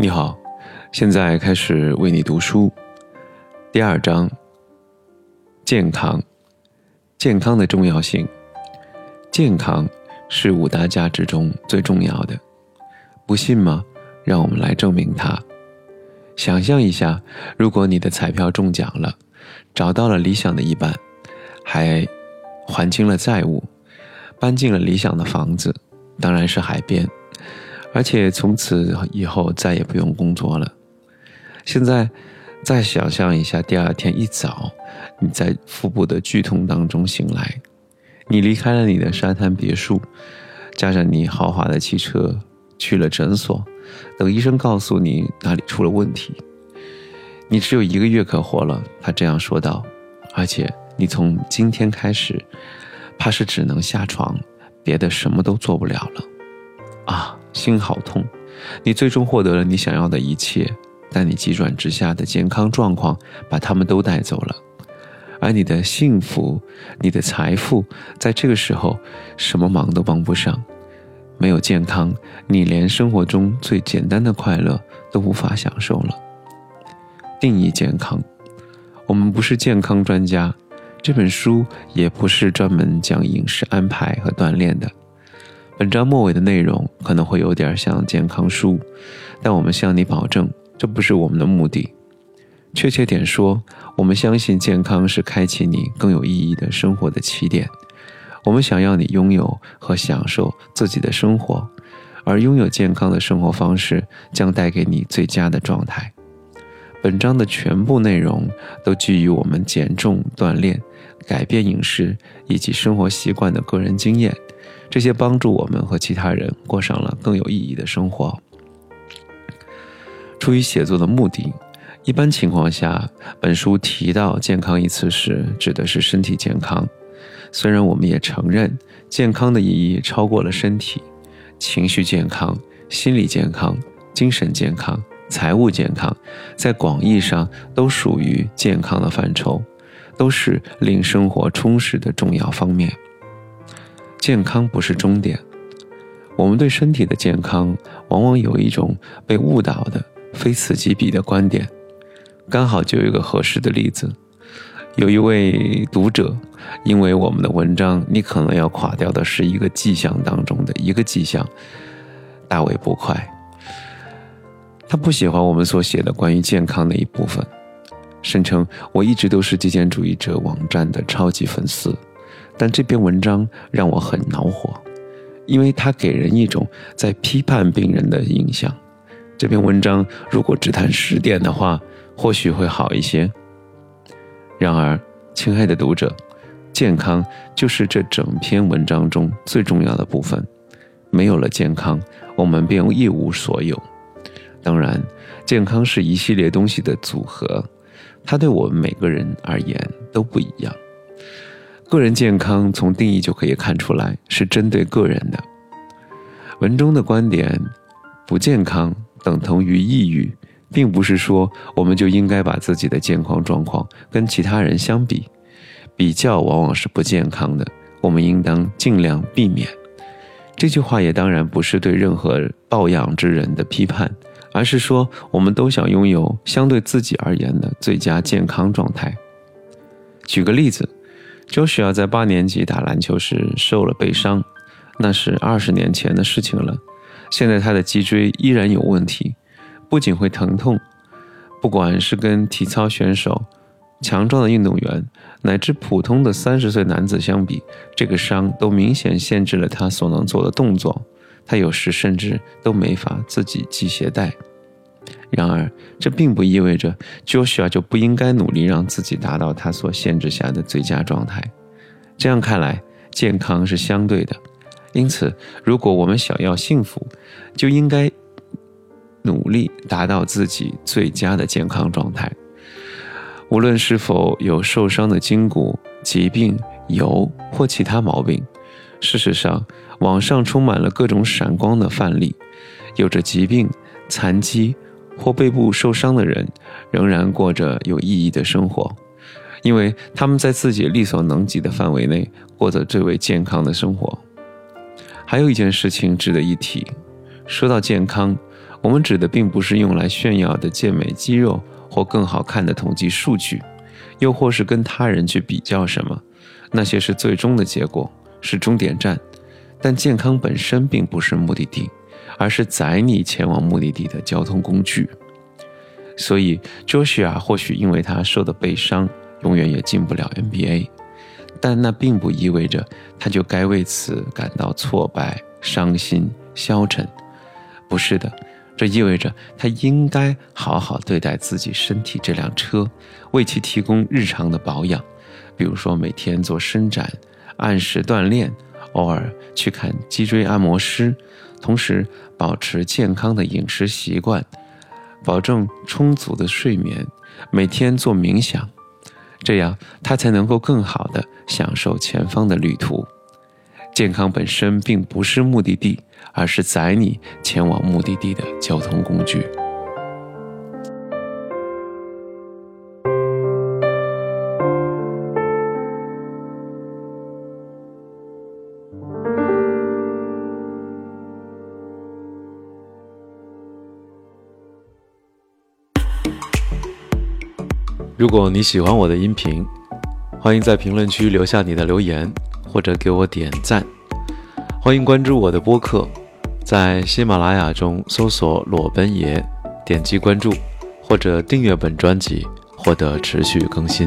你好，现在开始为你读书。第二章：健康，健康的重要性。健康是五大价值中最重要的，不信吗？让我们来证明它。想象一下，如果你的彩票中奖了，找到了理想的一半，还还清了债务，搬进了理想的房子，当然是海边。而且从此以后再也不用工作了。现在，再想象一下，第二天一早，你在腹部的剧痛当中醒来，你离开了你的沙滩别墅，驾着你豪华的汽车去了诊所，等医生告诉你哪里出了问题。你只有一个月可活了，他这样说道。而且你从今天开始，怕是只能下床，别的什么都做不了了。啊！心好痛，你最终获得了你想要的一切，但你急转直下的健康状况把他们都带走了，而你的幸福、你的财富，在这个时候什么忙都帮不上。没有健康，你连生活中最简单的快乐都无法享受了。定义健康，我们不是健康专家，这本书也不是专门讲饮食安排和锻炼的。本章末尾的内容可能会有点像健康书，但我们向你保证，这不是我们的目的。确切点说，我们相信健康是开启你更有意义的生活的起点。我们想要你拥有和享受自己的生活，而拥有健康的生活方式将带给你最佳的状态。本章的全部内容都基于我们减重、锻炼、改变饮食以及生活习惯的个人经验。这些帮助我们和其他人过上了更有意义的生活。出于写作的目的，一般情况下，本书提到“健康”一词时，指的是身体健康。虽然我们也承认，健康的意义超过了身体，情绪健康、心理健康、精神健康、财务健康，在广义上都属于健康的范畴，都是令生活充实的重要方面。健康不是终点，我们对身体的健康往往有一种被误导的非此即彼的观点。刚好就有一个合适的例子，有一位读者因为我们的文章“你可能要垮掉的是一个迹象”当中的一个迹象，大为不快。他不喜欢我们所写的关于健康的一部分，声称我一直都是极简主义者网站的超级粉丝。但这篇文章让我很恼火，因为它给人一种在批判病人的印象。这篇文章如果只谈十点的话，或许会好一些。然而，亲爱的读者，健康就是这整篇文章中最重要的部分。没有了健康，我们便一无所有。当然，健康是一系列东西的组合，它对我们每个人而言都不一样。个人健康从定义就可以看出来，是针对个人的。文中的观点，不健康等同于抑郁，并不是说我们就应该把自己的健康状况跟其他人相比，比较往往是不健康的，我们应当尽量避免。这句话也当然不是对任何抱养之人的批判，而是说我们都想拥有相对自己而言的最佳健康状态。举个例子。Joshua 在八年级打篮球时受了背伤，那是二十年前的事情了。现在他的脊椎依然有问题，不仅会疼痛，不管是跟体操选手、强壮的运动员，乃至普通的三十岁男子相比，这个伤都明显限制了他所能做的动作。他有时甚至都没法自己系鞋带。然而，这并不意味着 Joshua 就不应该努力让自己达到他所限制下的最佳状态。这样看来，健康是相对的。因此，如果我们想要幸福，就应该努力达到自己最佳的健康状态。无论是否有受伤的筋骨、疾病、油或其他毛病，事实上，网上充满了各种闪光的范例，有着疾病、残疾。或背部受伤的人仍然过着有意义的生活，因为他们在自己力所能及的范围内过着最为健康的生活。还有一件事情值得一提，说到健康，我们指的并不是用来炫耀的健美肌肉或更好看的统计数据，又或是跟他人去比较什么，那些是最终的结果，是终点站。但健康本身并不是目的地，而是载你前往目的地的交通工具。所以，Joshua 或许因为他受的悲伤，永远也进不了 NBA，但那并不意味着他就该为此感到挫败、伤心、消沉。不是的，这意味着他应该好好对待自己身体这辆车，为其提供日常的保养，比如说每天做伸展、按时锻炼。偶尔去看脊椎按摩师，同时保持健康的饮食习惯，保证充足的睡眠，每天做冥想，这样他才能够更好的享受前方的旅途。健康本身并不是目的地，而是载你前往目的地的交通工具。如果你喜欢我的音频，欢迎在评论区留下你的留言，或者给我点赞。欢迎关注我的播客，在喜马拉雅中搜索“裸奔爷”，点击关注或者订阅本专辑，获得持续更新。